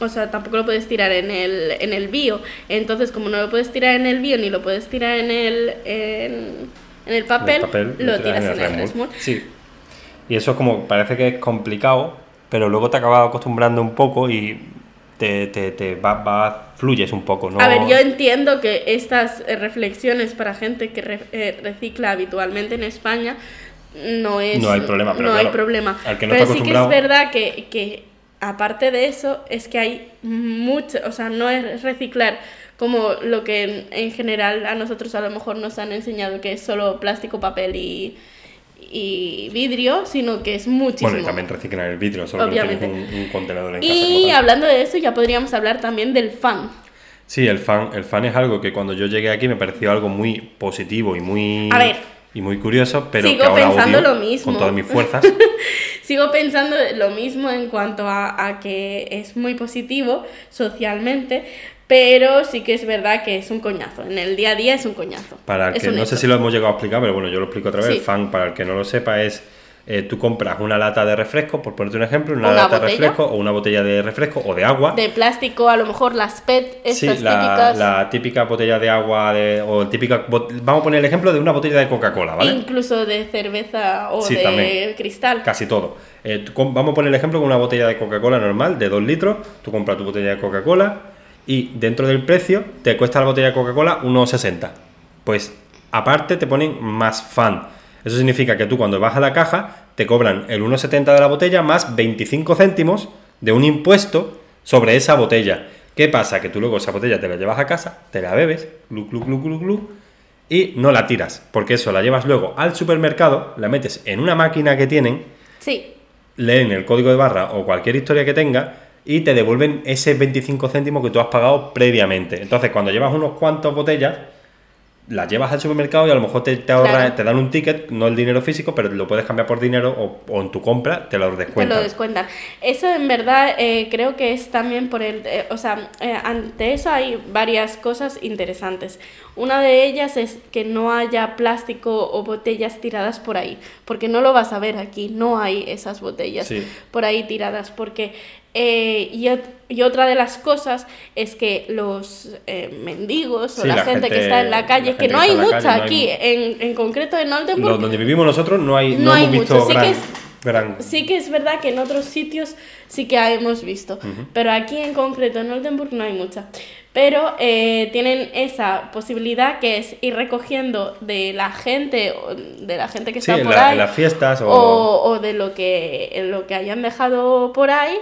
o sea, tampoco lo puedes tirar en el, en el bio. Entonces, como no lo puedes tirar en el bio ni lo puedes tirar en el en, en el papel, El papel lo tiras en el. Sí. Y eso como parece que es complicado, pero luego te acabas acostumbrando un poco y te, te, te va, va- fluyes un poco, ¿no? A ver, yo entiendo que estas eh, reflexiones para gente que re- eh, recicla habitualmente en España no es No hay problema, pero no hay problema. al que no pero está sí que es verdad que, que aparte de eso es que hay mucho, o sea, no es reciclar como lo que en, en general a nosotros a lo mejor nos han enseñado que es solo plástico, papel y, y vidrio, sino que es muchísimo. Bueno, y también reciclan el vidrio, solo Obviamente. que no tienes un, un contenedor en Y hablando de eso, ya podríamos hablar también del fan. Sí, el fan, el fan es algo que cuando yo llegué aquí me pareció algo muy positivo y muy, A ver. y muy curioso, pero Sigo que ahora pensando odio lo mismo. con todas mis fuerzas. Sigo pensando lo mismo en cuanto a, a que es muy positivo socialmente, pero sí que es verdad que es un coñazo. En el día a día es un coñazo. Para el Es que no sé si lo hemos llegado a explicar, pero bueno, yo lo explico otra vez. Sí. Fan, para el que no lo sepa, es eh, tú compras una lata de refresco, por ponerte un ejemplo, una, Una lata de refresco o una botella de refresco o de agua. De plástico, a lo mejor las PET, Sí, estas la, típicas. la típica botella de agua de, o típica vamos a poner el ejemplo de una botella de Coca-Cola, ¿vale? Incluso de cerveza o Sí, de también. cristal. Casi todo. Eh, tú vamos a poner el ejemplo con una botella de Coca-Cola normal de 2 litros. Tú compras tu botella de Coca-Cola y dentro del precio te cuesta la botella de Coca-Cola 1,60. Pues aparte te ponen más fan. Eso significa que tú cuando vas a la caja te cobran el 1,70 de la botella más 25 céntimos de un impuesto sobre esa botella. ¿Qué pasa? Que tú luego esa botella te la llevas a casa, te la bebes, glu, glu, glu, glu, glu, y no la tiras. Porque eso la llevas luego al supermercado, la metes en una máquina que tienen Sí, leen el código de barra o cualquier historia que tenga y te devuelven ese 25 céntimos que tú has pagado previamente. Entonces, cuando llevas unos cuantos botellas, las llevas al supermercado y a lo mejor te, te, Claro. te dan un ticket, no el dinero físico, pero lo puedes cambiar por dinero o, o en tu compra te lo te descuentan. lo descuentan. Eso en verdad eh, creo que es también por el... eh, o sea, eh, ante eso hay varias cosas interesantes. Una de ellas es que no haya plástico o botellas tiradas por ahí, porque no lo vas a ver aquí, no hay esas botellas Sí. por ahí tiradas, porque... eh, y, y otra de las cosas es que los eh, mendigos o Sí, la, la gente, que está en la calle, la que no hay mucha calle, no hay aquí, en, en concreto en Oldenburg, donde vivimos nosotros no hay, no, No hay hemos visto mucho, sí gran, que es- gran- Sí que es verdad que en otros sitios sí que hemos visto, pero aquí en concreto en Oldenburg no hay mucha. Pero eh, tienen esa posibilidad que es ir recogiendo de la gente, o de la gente que Sí, está por la- ahí, las fiestas o- o, o de lo que, lo que hayan dejado por ahí,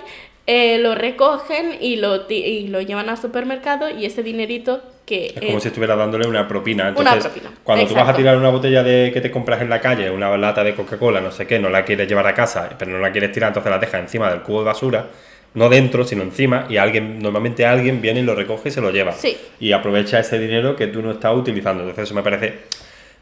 eh, lo recogen y lo, y lo llevan al supermercado y ese dinerito que... Es como eh, si estuviera dándole una propina. Una propina, cuando tú vas a tirar una botella de que te compras en la calle, una lata de Coca-Cola, no sé qué, no la quieres llevar a casa, pero no la quieres tirar, entonces la dejas encima del cubo de basura, no dentro, sino encima, y alguien, normalmente alguien viene y lo recoge y se lo lleva. Sí. Y aprovecha ese dinero que tú no estás utilizando. Entonces eso me parece,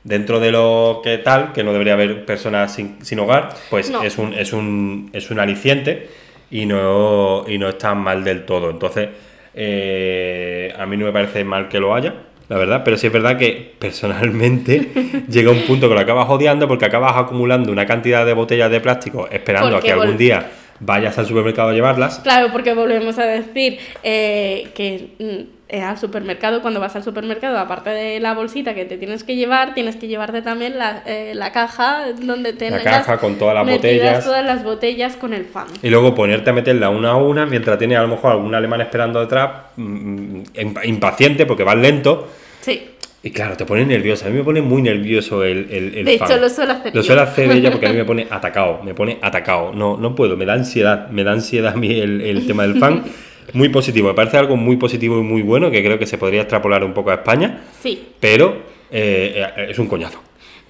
dentro de lo que tal, que no debería haber personas sin, sin hogar, pues No. es, un, es, un, es un aliciente y no, y no está mal del todo. Entonces, eh, a mí no me parece mal que lo haya. La verdad, pero sí es verdad que personalmente llega un punto que lo acabas odiando porque acabas acumulando una cantidad de botellas de plástico esperando Porque a que algún día vayas al supermercado a llevarlas. Claro, porque volvemos a decir eh, que al supermercado, cuando vas al supermercado, aparte de la bolsita que te tienes que llevar, tienes que llevarte también la, eh, la caja donde tengas caja con todas las botellas. todas las botellas con el fan. Y luego ponerte a meterla una a una mientras tienes a lo mejor algún alemán esperando detrás, mm, imp- impaciente porque vas lento. Sí. Y claro, te pone nervioso. A mí me pone muy nervioso el, el, el De fan. hecho, lo suelo hacer Lo suelo hacer ella porque a mí me pone atacado. Me pone atacado. No, no puedo, me da ansiedad. Me da ansiedad a mí el, el tema del fan. Muy positivo. Me parece algo muy positivo y muy bueno que creo que se podría extrapolar un poco a España. Sí. Pero eh, eh, es un coñazo.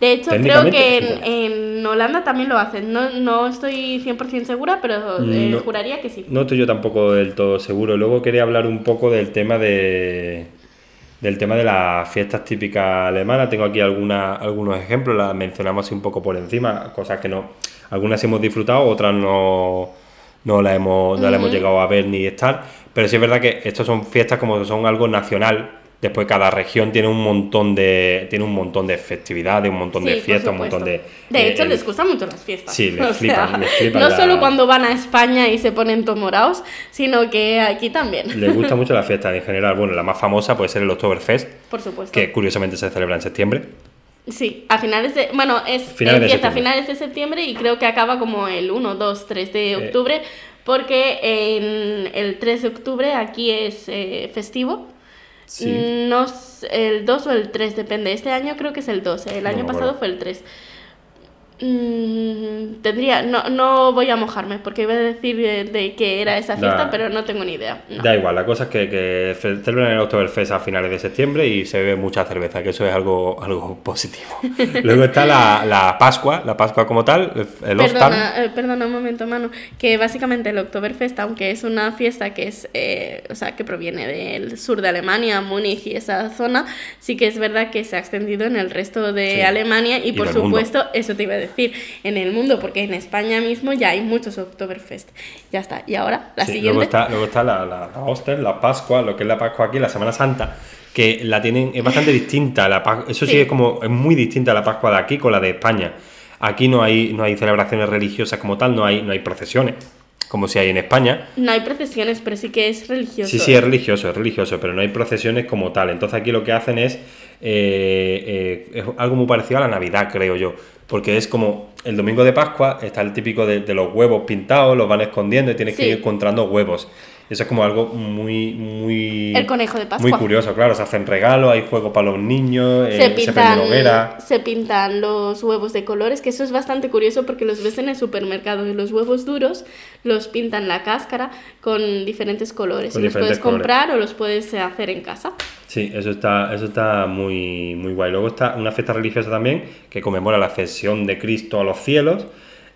De hecho, creo que en, Holanda también lo hacen. No, no estoy 100% segura, pero eh, No. juraría que sí. No estoy yo tampoco del todo seguro. Luego quería hablar un poco del tema de del tema de las fiestas típicas alemanas. Tengo aquí alguna, algunos ejemplos, las mencionamos así un poco por encima, cosas que no, algunas hemos disfrutado, otras no, no las hemos, no hemos llegado a ver ni estar. Pero sí es verdad que estas son fiestas como que son algo nacional. Después cada región tiene un montón de tiene un montón de festividades, un montón Sí, de fiestas, un montón de De hecho, les gustan mucho las fiestas. Sí, les O flipan, sea, les flipan No la- solo cuando van a España y se ponen tomoraos, sino que aquí también. Les gusta mucho la fiesta en general. Bueno, la más famosa puede ser el Oktoberfest, Por supuesto. que curiosamente se celebra en septiembre. Sí, a finales de. Bueno, es, Finales de empieza a finales de septiembre y creo que acaba como el 1, 2, 3 de Eh. octubre, porque en el 3 de octubre aquí es eh, festivo. Sí. No el 2 o el 3, depende. Este año creo que es el 2, el No año pasado fue el 3. Mm, tendría, no, no voy a mojarme porque iba a decir de, de que era esa fiesta, Da- pero no tengo ni idea. no. Da igual, la cosa es que, que celebran el Oktoberfest a finales de septiembre y se bebe mucha cerveza, que eso es algo, algo positivo. Luego está la, la Pascua, la Pascua como tal, el. Perdona, eh, perdona un momento, Manu, que básicamente el Oktoberfest, aunque es una fiesta que es, eh, o sea, que proviene del sur de Alemania, Múnich y esa zona, sí que es verdad que se ha extendido en el resto de Sí. Alemania y, Y por del mundo. supuesto, eso te iba a decir, en el mundo, porque en España mismo ya hay muchos Oktoberfest. Ya está. Y ahora, la Sí, siguiente. Luego está, luego está la, la, la Pascua, lo que es la Pascua aquí, la Semana Santa, que la tienen, es bastante distinta. La, eso sí. Sí. es como, es muy distinta la Pascua de aquí con la de España. Aquí no hay, no hay celebraciones religiosas como tal, no hay, no hay procesiones, como si hay en España. No hay procesiones, pero sí que es religioso. Sí, sí, es religioso, es religioso, pero no hay procesiones como tal. Entonces aquí lo que hacen es, eh, eh, es algo muy parecido a la Navidad, creo yo. Porque es como el domingo de Pascua, está el típico de, de los huevos pintados, los van escondiendo y tienes que ir encontrando huevos. Eso es como algo muy, muy... El conejo de Pascua. Muy curioso, claro. Se hacen regalos, hay juegos para los niños, eh, se se, pintan, se pintan los huevos de colores, que eso es bastante curioso porque los ves en el supermercado y los huevos duros los pintan la cáscara con diferentes colores. Con y los puedes colores. comprar o los puedes eh, hacer en casa. Sí, eso está, eso está muy, muy guay. Luego está una fiesta religiosa también que conmemora la ascensión de Cristo a los cielos.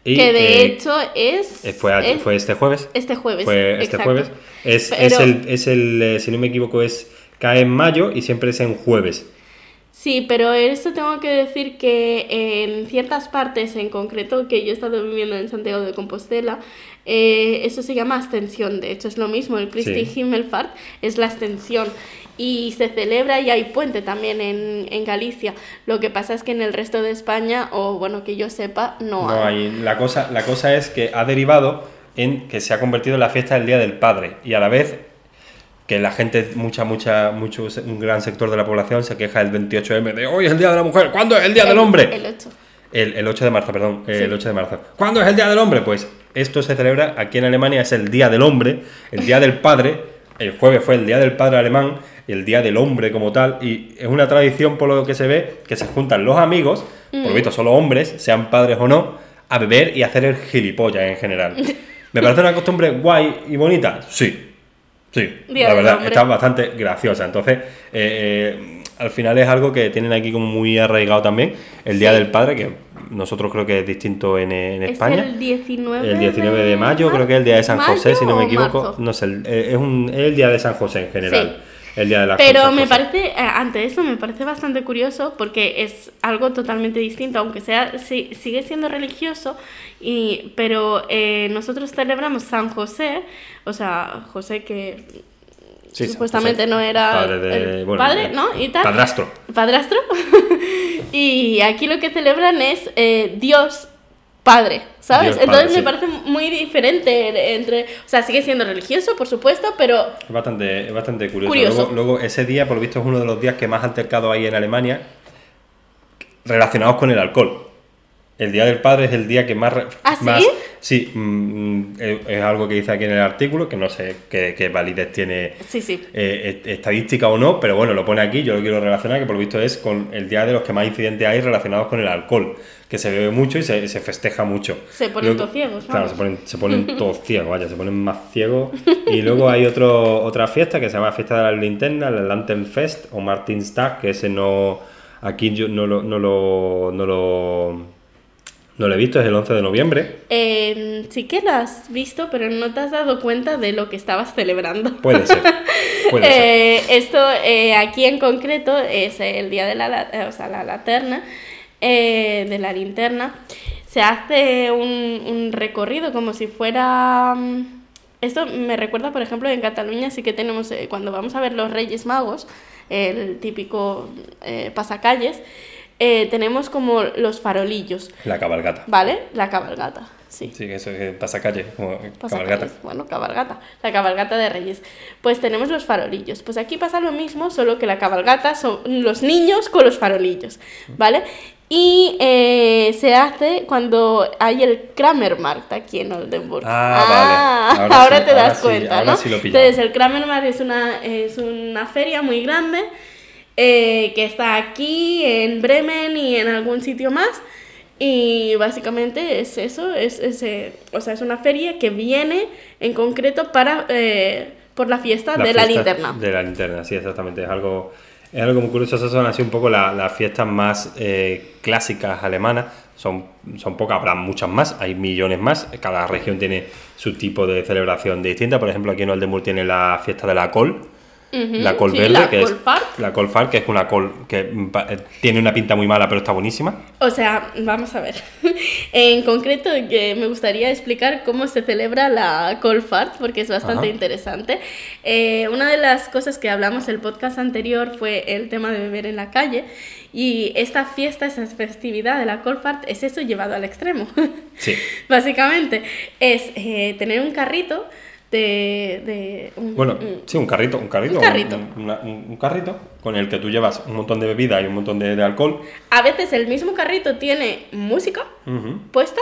Y, que de eh, hecho es, eh, fue, es fue este jueves. este jueves. Fue este exacto. jueves. Es, Pero- es el, es el eh, si no me equivoco, es cae en mayo y siempre es en jueves. Sí, pero esto tengo que decir que en ciertas partes en concreto que yo he estado viviendo en Santiago de Compostela, eh, eso se llama ascensión. De hecho, es lo mismo, el Christi Sí. Himmelfahrt es la ascensión. Y se celebra y hay puente también en, en Galicia. Lo que pasa es que en el resto de España, o bueno, que yo sepa, no, No hay. hay- la, cosa, la cosa es que ha derivado en que se ha convertido en la fiesta del Día del Padre y a la vez que la gente, mucha, mucha, mucho, un gran sector de la población se queja del 28M de hoy es el Día de la Mujer, ¿cuándo es el Día del Hombre? El 8. El, el 8 de marzo, perdón, Sí. el 8 de marzo. ¿Cuándo es el Día del Hombre? Pues esto se celebra aquí en Alemania, es el Día del Hombre, el Día del Padre. El jueves fue el Día del Padre alemán y el Día del Hombre como tal. Y es una tradición, por lo que se ve, que se juntan los amigos, por lo visto solo hombres, sean padres o no, a beber y a hacer el gilipollas en general. ¿Me parece una costumbre guay y bonita? Sí. Sí, Día la verdad, está bastante graciosa. Entonces, eh, eh, al final es algo que tienen aquí como muy arraigado también, el Día Sí. del Padre, que nosotros creo que es distinto en, en Es España. el 19, El 19 de mayo, creo que es el día de San José, si no me equivoco. No sé, eh, es, un, es el día de San José en general. El día de la Pero me José. parece, eh, ante eso me parece bastante curioso porque es algo totalmente distinto, aunque sea si- sigue siendo religioso, y, pero eh, nosotros celebramos San José, o sea, José que Sí, supuestamente José, no era padre de- el bueno, padre, eh, ¿no? Y tal. Padrastro. Padrastro. y aquí lo que celebran es eh, Dios Padre, ¿sabes? Dios Entonces Padre, me sí. parece muy diferente entre, o sea, sigue siendo religioso, por supuesto, pero Es bastante, es bastante curioso. Curioso. Luego, luego, ese día, por lo visto, es uno de los días que más altercado hay en Alemania relacionados con el alcohol. El Día del Padre es el día que más... ¿Ah, más- sí, mm, mm, es, es algo que dice aquí en el artículo, que no sé qué, qué validez tiene sí, sí. eh, est- estadística o no, pero bueno, lo pone aquí, yo lo quiero relacionar, que por lo visto es con el día de los que más incidentes hay relacionados con el alcohol, que se bebe mucho y se, se festeja mucho. Se ponen Luego- todos ciegos, Claro, vamos. se ponen, se ponen todos ciegos, vaya, se ponen más ciegos. Y luego hay otro, otra fiesta que se llama Fiesta de las Linternas, el Lantern Fest o Martinstag, que ese no, aquí yo no lo, no lo, no lo, no lo he visto, es el 11 de noviembre. Eh, sí que lo has visto, pero no te has dado cuenta de lo que estabas celebrando. Puede ser, puede ser. Eh, esto eh, aquí en concreto es el día de la, eh, o sea, la laterna, de la linterna. Se hace un, un recorrido como si fuera... mm, Esto me recuerda, por ejemplo, en Cataluña sí que tenemos, eh, cuando vamos a ver los Reyes Magos, el típico pasacalles, eh, tenemos como los farolillos, La cabalgata. ¿vale? La cabalgata, sí. Sí, eso es pasacalle, como Pasa cabalgata. Bueno, cabalgata. La cabalgata de Reyes. Pues tenemos los farolillos. Pues aquí pasa lo mismo, solo que la cabalgata son los niños con los farolillos, ¿vale? Y eh, se hace cuando hay el Kramermarkt aquí en Oldenburg. Ah, vale. Ahora, Ahora sí, te das ahora sí, cuenta, ahora ¿no? sí lo. Entonces, el Kramermarkt es una, es una feria muy grande eh, que está aquí, en Bremen y en algún sitio más. Y básicamente es eso, es, es, eh, o sea, es una feria que viene en concreto para eh, por la fiesta de la linterna. De la linterna, sí, exactamente. Es algo, es algo muy curioso. Esas son así un poco la- las fiestas más eh, clásicas alemanas. Son, son pocas, habrá muchas más, hay millones más. Cada región tiene su tipo de celebración distinta. Por ejemplo, aquí en Oldenburg tiene la fiesta de la col. La col sí, verde, la que Kolfahrt. es la colfar, que es una col que eh, tiene una pinta muy mala, pero está buenísima. O sea, vamos a ver. en concreto, que me gustaría explicar cómo se celebra la Colfart, porque es bastante Ajá. interesante. Eh, una de las cosas que hablamos el podcast anterior fue el tema de beber en la calle. Y esta fiesta, esa festividad de la Colfart, es eso llevado al extremo. Sí. Básicamente, es eh, tener un carrito de. de un- Bueno, un- sí, un carrito, un carrito. Un carrito. Un, una- un- un carrito con el que tú llevas un montón de bebida y un montón de, de alcohol. a veces el mismo carrito tiene música Ujú. puesta,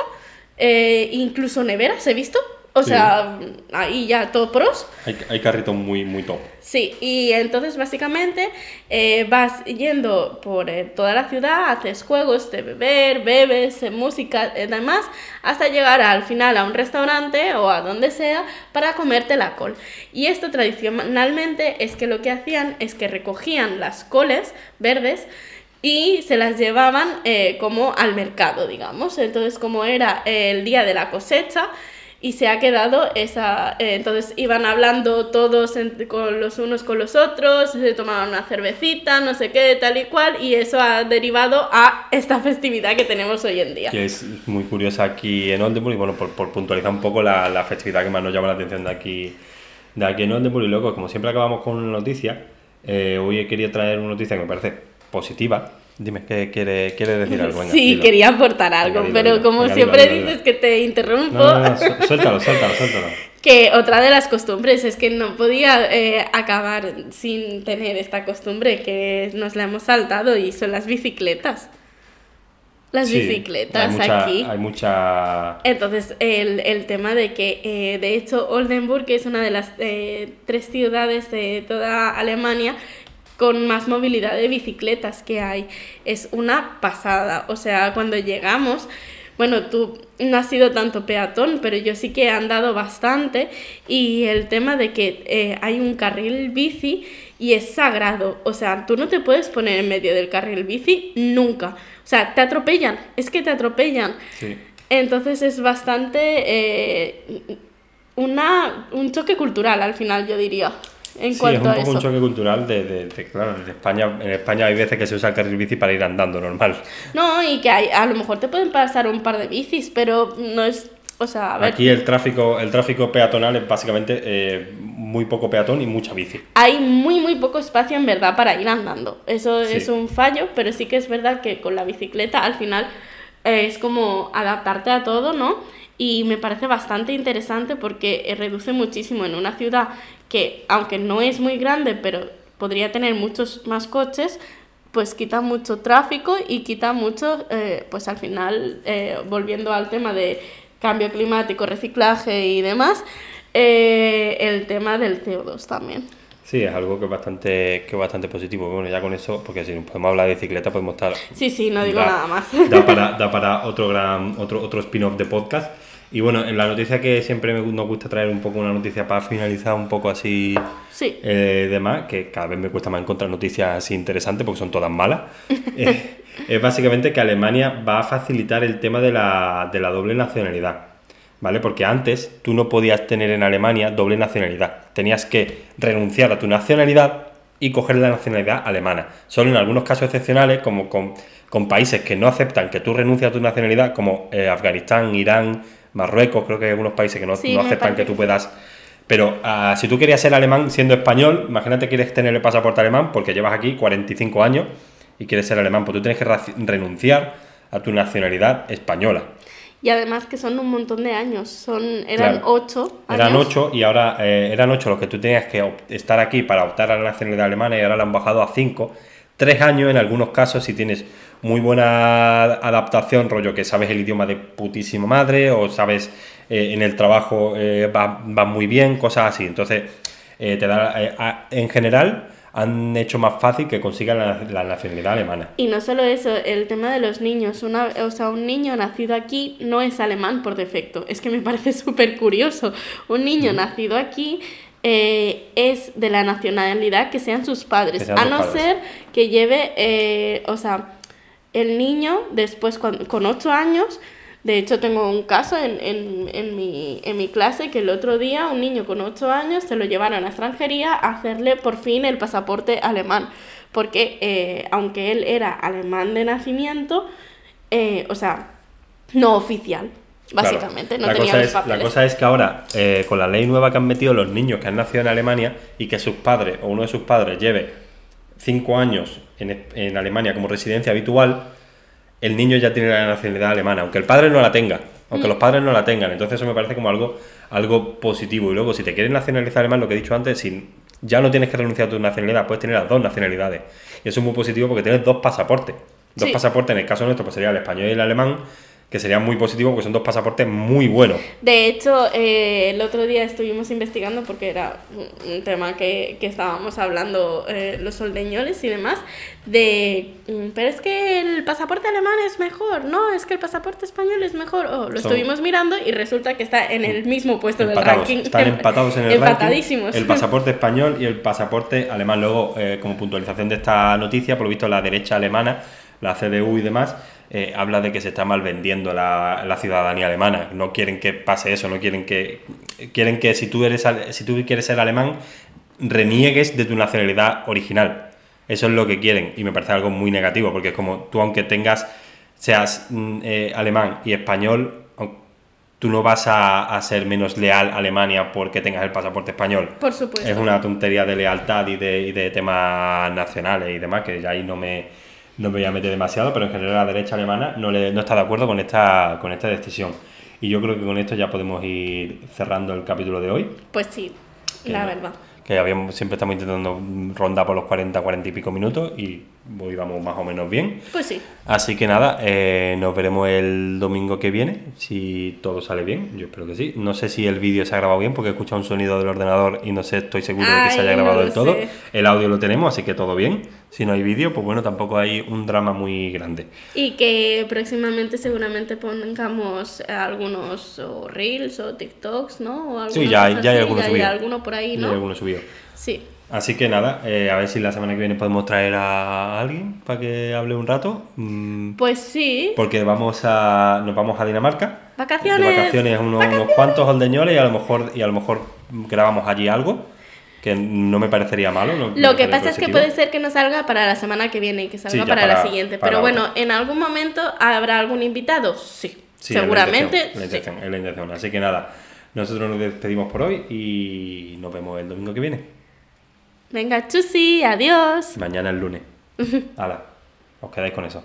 eh, incluso neveras, he visto. O Sí. sea, ahí ya todo pros. Hay, hay carritos muy, muy top. Sí, y entonces básicamente eh, vas yendo por eh, toda la ciudad, haces juegos de beber, bebes, eh, música y demás, hasta llegar al final a un restaurante o a donde sea para comerte la col. Y esto tradicionalmente es que lo que hacían es que recogían las coles verdes y se las llevaban eh, como al mercado, digamos. Entonces, como era el día de la cosecha, y se ha quedado esa... eh, entonces iban hablando todos en- con los unos con los otros, se tomaban una cervecita, no sé qué, tal y cual, y eso ha derivado a esta festividad que tenemos hoy en día. que es muy curiosa aquí en Oldenburg. Y bueno, por, por puntualizar un poco la, la festividad que más nos llama la atención de aquí, de aquí en Oldenburg. Y luego, como siempre acabamos con una noticia, eh, hoy he querido traer una noticia que me parece positiva. Dime, ¿qué quiere, quiere decir algo? Venga, sí, dilo. quería aportar algo, Venga, pero dilo. como Venga, siempre dilo, dices que te interrumpo, No, no, no, su- suéltalo, suéltalo, suéltalo. que otra de las costumbres es que no podía eh, acabar sin tener esta costumbre que nos la hemos saltado y son las bicicletas. Las Sí, bicicletas hay mucha, aquí. Hay mucha... Entonces, el, el tema de que, eh, de hecho, Oldenburg es una de las eh, tres ciudades de toda Alemania con más movilidad de bicicletas que hay. Es una pasada. O sea, cuando llegamos, bueno, tú no has sido tanto peatón, pero yo sí que he andado bastante. Y el tema de que eh, hay un carril bici y es sagrado. O sea, tú no te puedes poner en medio del carril bici nunca. O sea, te atropellan, es que te atropellan. Sí. Entonces es bastante eh, una, un choque cultural al final, yo diría. En Sí, es un a poco eso. un choque cultural de, de- de- claro, en España, en España hay veces que se usa el carril bici para ir andando normal. No, y que hay, a lo mejor te pueden pasar un par de bicis, pero no es. O sea, a ver. Aquí el tráfico, el tráfico peatonal es básicamente eh, muy poco peatón y mucha bici. Hay muy, muy poco espacio en verdad para ir andando. Eso Sí. es un fallo, pero sí que es verdad que con la bicicleta al final eh, es como adaptarte a todo, ¿no? Y me parece bastante interesante porque eh, reduce muchísimo en una ciudad que, aunque no es muy grande, pero podría tener muchos más coches, pues quita mucho tráfico y quita mucho, eh, pues al final, eh, volviendo al tema de cambio climático, reciclaje y demás, eh, el tema del CO2 también. Sí, es algo que es bastante, que es bastante positivo. Bueno, ya con eso, porque si podemos hablar de bicicleta, podemos estar. Sí, sí, no digo da- nada más. Da para, da para otro gran, otro, otro spin-off de podcast. Y bueno, en la noticia que siempre me, nos gusta traer un poco una noticia para finalizar un poco así Sí, eh, demás, que cada vez me cuesta más encontrar noticias así interesantes porque son todas malas, eh, es básicamente que Alemania va a facilitar el tema de la, de la doble nacionalidad, ¿vale? Porque antes tú no podías tener en Alemania doble nacionalidad, tenías que renunciar a tu nacionalidad y coger la nacionalidad alemana. Solo en algunos casos excepcionales, como con, con países que no aceptan que tú renuncies a tu nacionalidad, como eh, Afganistán, Irán, Marruecos, creo que hay algunos países que no, Sí, no me aceptan que tú puedas pero ah, si tú querías ser alemán siendo español, imagínate que quieres tener el pasaporte alemán porque llevas aquí 45 años y quieres ser alemán, pues tú tienes que renunciar a tu nacionalidad española. y además que son un montón de años, son eran Claro. ocho Eran. 8 y ahora eh, eran 8 los que tú tenías que estar aquí para optar a la nacionalidad alemana y ahora la han bajado a 5. Tres años en algunos casos si tienes muy buena adaptación, rollo que sabes el idioma de putísima madre o sabes eh, en el trabajo eh, va, va muy bien, cosas así. Entonces, eh, te da, a- en general han hecho más fácil que consigan la, la nacionalidad alemana. Y no solo eso, el tema de los niños. Una, o sea, un niño nacido aquí no es alemán por defecto. Es que me parece súper curioso. Un niño nacido aquí eh, es de la nacionalidad que sean sus padres. Sean a no padres. ser que lleve, eh, o sea, el niño después cuan- con ocho años. De hecho, tengo un caso en, en, en, mi, en mi clase que el otro día un niño con 8 años se lo llevaron a extranjería a hacerle por fin el pasaporte alemán. Porque eh, aunque él era alemán de nacimiento, eh, o sea, no oficial, básicamente, Claro. no la tenía cosa es, papeles. La cosa es que ahora, eh, con la ley nueva que han metido los niños que han nacido en Alemania y que sus padres o uno de sus padres lleve cinco años en, en Alemania como residencia habitual, el niño ya tiene la nacionalidad alemana, aunque el padre no la tenga, aunque Mm. los padres no la tengan. Entonces eso me parece como algo, algo positivo. Y luego, si te quieres nacionalizar alemán, lo que he dicho antes, si ya no tienes que renunciar a tu nacionalidad, puedes tener las dos nacionalidades. Y eso es muy positivo porque tienes dos pasaportes. Dos Sí. pasaportes, en el caso nuestro, pues sería el español y el alemán, que sería muy positivo porque son dos pasaportes muy buenos. De hecho, eh, el otro día estuvimos investigando porque era un- tema que, que estábamos hablando eh, los soldeñoles y demás, de, mm, pero es que el pasaporte alemán es mejor, no, es que el pasaporte español es mejor. Oh, lo Son- estuvimos mirando y resulta que está en el mismo puesto del ranking. están empatados en el Empatadísimos. ranking. El pasaporte español y el pasaporte alemán. Luego, eh, como puntualización de esta noticia, por lo visto la derecha alemana, la CDU y demás, eh, habla de que se está mal vendiendo la, la ciudadanía alemana. No quieren que pase eso, no quieren que quieren que si tú eres si tú quieres ser alemán reniegues de tu nacionalidad original. Eso es lo que quieren y me parece algo muy negativo porque es como tú aunque tengas seas mm, eh, alemán y español tú no vas a, a ser menos leal a Alemania porque tengas el pasaporte español. Por supuesto. Es una tontería de lealtad y de, y de temas nacionales y demás, que ya ahí no me, no me voy a meter demasiado, pero en general la derecha alemana no, le, no está de acuerdo con esta, con esta decisión. Y yo creo que con esto ya podemos ir cerrando el capítulo de hoy, Pues sí, la no. verdad. que habíamos, siempre estamos intentando rondar por los 40, 40 y pico minutos y hoy vamos más o menos bien. Pues sí. Así que nada, eh, nos veremos el domingo que viene, si todo sale bien, yo espero que sí. No sé si el vídeo se ha grabado bien porque he escuchado un sonido del ordenador y no sé, estoy seguro de que se Ay, haya no grabado lo del todo. sé. El audio lo tenemos, así que todo bien. Si no hay vídeo, pues bueno, tampoco hay un drama muy grande. Y que próximamente seguramente pongamos algunos o reels o TikToks, ¿no? O Sí, ya ya hay así, alguno ya hay subido. alguno por ahí, ¿no? hay alguno subido. Sí. Así que nada, eh, a ver si la semana que viene podemos traer a alguien para que hable un rato. mm, Pues sí. porque vamos a, nos vamos a Dinamarca. Vacaciones. De vacaciones unos, unos cuantos holdeñoles y a lo mejor y a lo mejor grabamos allí algo que no me parecería malo. no- Lo que pasa es que puede ser que no salga para la semana que viene y que salga ya para, la para- siguiente. para Pero bueno, otra. en algún momento habrá algún invitado. Sí. Sí, es la Seguramente. intención, es la sí. intención, es la intención. Así que nada, nosotros nos despedimos por hoy y nos vemos el domingo que viene. Venga, chusi, adiós. Mañana el lunes. Hala, os quedáis con eso.